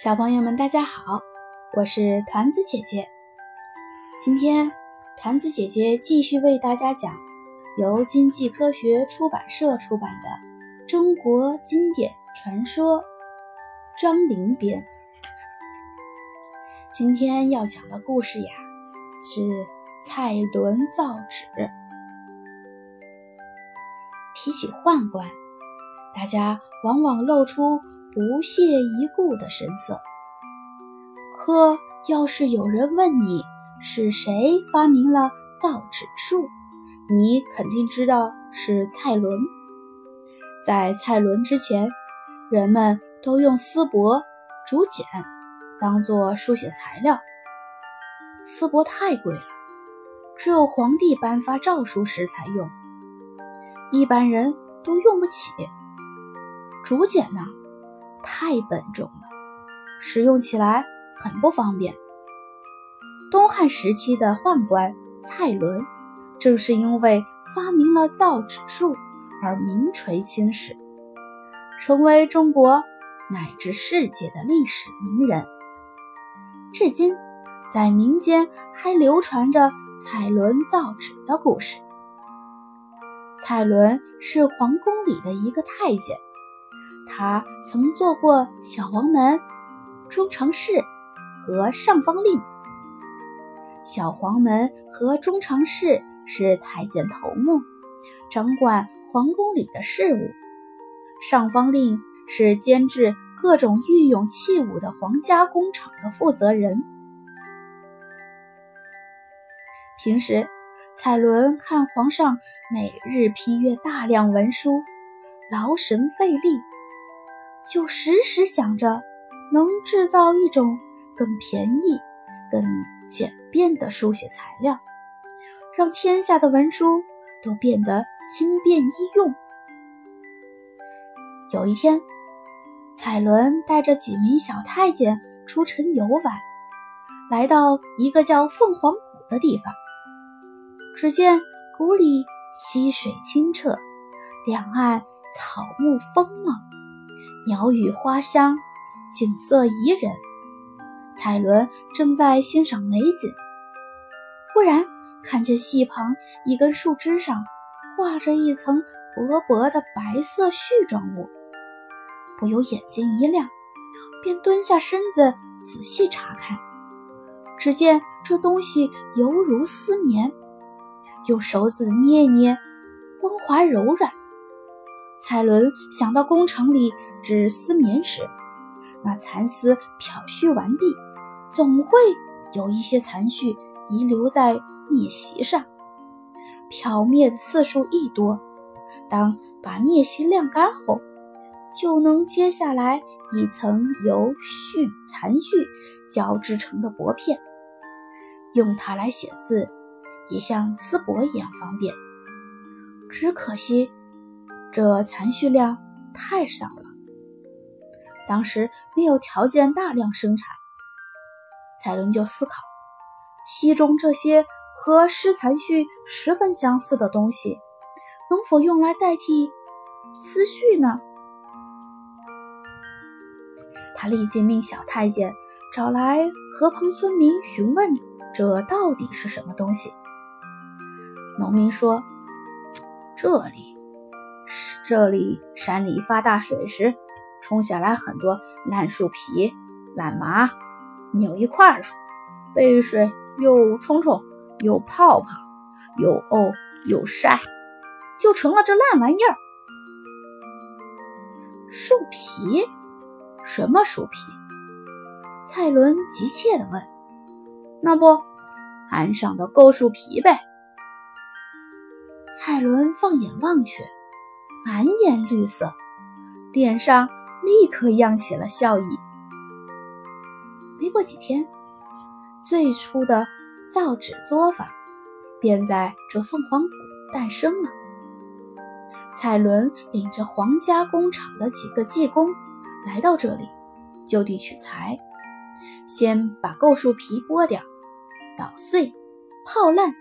小朋友们，大家好，我是团子姐姐。今天，团子姐姐继续为大家讲由经济科学出版社出版的《中国经典传说》张陵编。今天要讲的故事呀，是蔡伦造纸。提起宦官，大家往往露出。不屑一顾的神色。可要是有人问你是谁发明了造纸术，你肯定知道是蔡伦。在蔡伦之前，人们都用丝帛、竹简当做书写材料。丝帛太贵了，只有皇帝颁发诏书时才用，一般人都用不起。竹简呢？太笨重了，使用起来很不方便。东汉时期的宦官蔡伦，正是因为发明了造纸术而名垂青史，成为中国乃至世界的历史名人。至今，在民间还流传着蔡伦造纸的故事。蔡伦是皇宫里的一个太监。他曾做过小黄门、中常侍和上方令。小黄门和中常侍是太监头目，掌管皇宫里的事务；上方令是监制各种御用器物的皇家工厂的负责人。平时，彩伦看皇上每日批阅大量文书，劳神费力。就时时想着能制造一种更便宜、更简便的书写材料，让天下的文书都变得轻便易用。有一天，蔡伦带着几名小太监出城游玩，来到一个叫凤凰谷的地方。只见谷里溪水清澈，两岸草木丰茂。鸟语花香，景色宜人。蔡伦正在欣赏美景，忽然看见溪旁一根树枝上挂着一层薄薄的白色絮状物，不由眼睛一亮，便蹲下身子仔细查看。只见这东西犹如丝绵，用手指捏一捏，光滑柔软。蔡伦想到工厂里织丝棉时，那蚕丝漂絮完毕，总会有一些残絮遗留在篾席上，漂灭的次数一多，当把篾席晾干后，就能揭下来一层由絮残絮交织成的薄片，用它来写字，也像丝帛一样方便。只可惜。这残序量太少了，当时没有条件大量生产。蔡伦就思考，溪中这些和湿残絮十分相似的东西，能否用来代替丝絮呢？他立即命小太监找来河旁村民询问，这到底是什么东西？农民说：“这里。”这里山里发大水时，冲下来很多烂树皮、烂麻，扭一块了，被水又冲冲，又泡泡，又沤又晒，就成了这烂玩意儿。树皮？什么树皮？蔡伦急切地问。那不，岸上的构树皮呗。蔡伦放眼望去。满眼绿色，脸上立刻漾起了笑意。没过几天，最初的造纸作坊便在这凤凰谷诞生了。蔡伦领着皇家工厂的几个技工来到这里，就地取材，先把构树皮剥掉、捣碎、泡烂，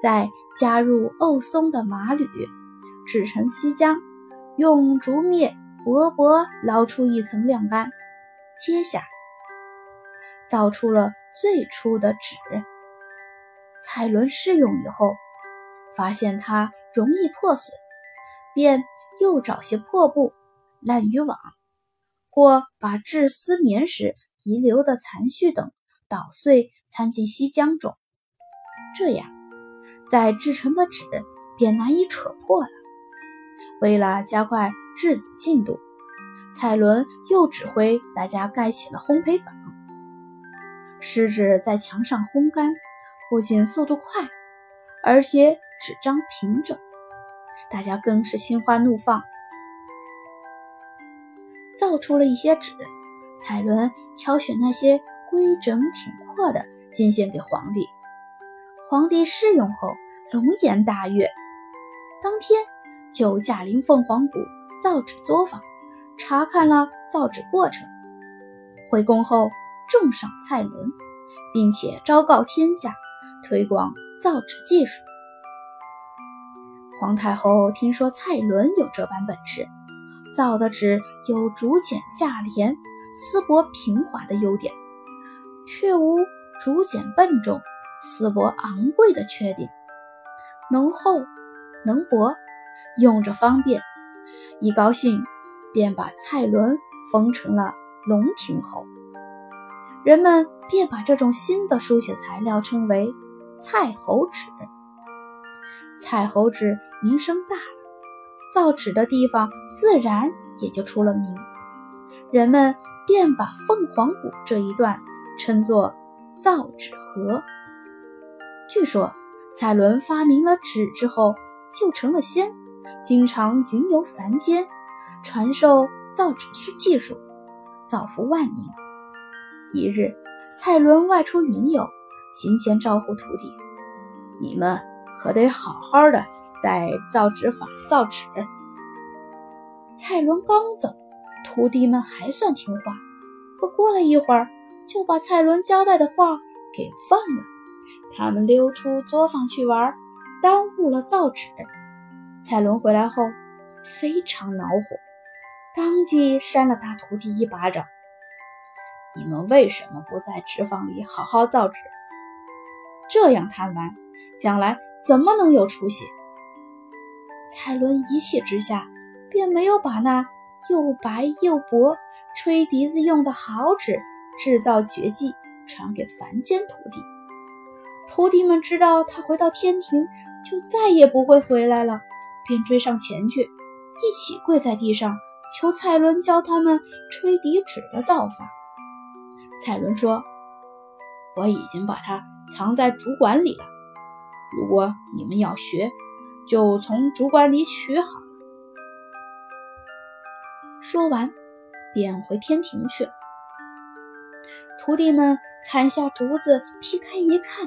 再加入沤松的麻铝。制成锡浆，用竹篾薄薄捞出一层晾干，揭下造出了最初的纸。蔡伦试用以后，发现它容易破损，便又找些破布、烂渔网，或把制丝棉时遗留的残絮等捣碎掺进锡浆中，这样在制成的纸便难以扯破了。为了加快制纸进度，蔡伦又指挥大家盖起了烘焙坊。湿纸在墙上烘干，不仅速度快，而且纸张平整，大家更是心花怒放。造出了一些纸，蔡伦挑选那些规整挺阔的，进献给皇帝。皇帝试用后，龙颜大悦，当天就驾临凤凰谷造纸作坊，查看了造纸过程。回宫后。重赏蔡伦，并且昭告天下，推广造纸技术。皇太后听说蔡伦有这般本事，造的纸有竹简价廉、丝帛平滑的优点，却无竹简笨重、丝帛昂贵的缺点，能厚能薄，用着方便。一高兴，便把蔡伦封成了龙庭侯。人们便把这种新的书写材料称为“蔡侯纸”。蔡侯纸名声大了，造纸的地方自然也就出了名。人们便把凤凰谷这一段称作“造纸河”。据说，蔡伦发明了纸之后就成了仙，经常云游凡间，传授造纸术技术，造福万民。一日，蔡伦外出云游，行前招呼徒弟：“你们可得好好的在造纸坊造纸。”蔡伦刚走，徒弟们还算听话，可过了一会儿，就把蔡伦交代的话给忘了。他们溜出作坊去玩，耽误了造纸。蔡伦回来后非常恼火，当即扇了大徒弟一巴掌。你们为什么不在纸坊里好好造纸？这样贪玩，将来怎么能有出息？蔡伦一气之下，便没有把那又白又薄、吹笛子用的好纸制造绝技传给凡间徒弟。徒弟们知道他回到天庭就再也不会回来了，便追上前去，一起跪在地上求蔡伦教他们吹笛纸的造法。蔡伦说：“我已经把它藏在竹管里了。如果你们要学，就从竹管里取好。”说完，便回天庭去了。徒弟们砍下竹子，劈开一看，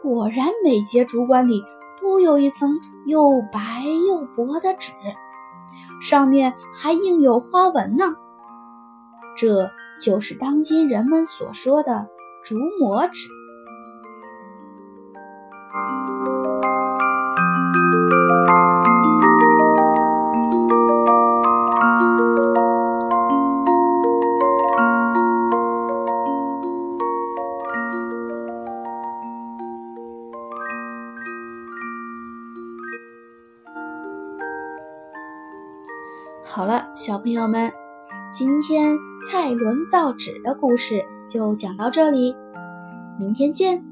果然每节竹管里都有一层又白又薄的纸，上面还印有花纹呢。这。就是当今人们所说的竹膜纸。小朋友们。今天蔡伦造纸的故事就讲到这里，明天见。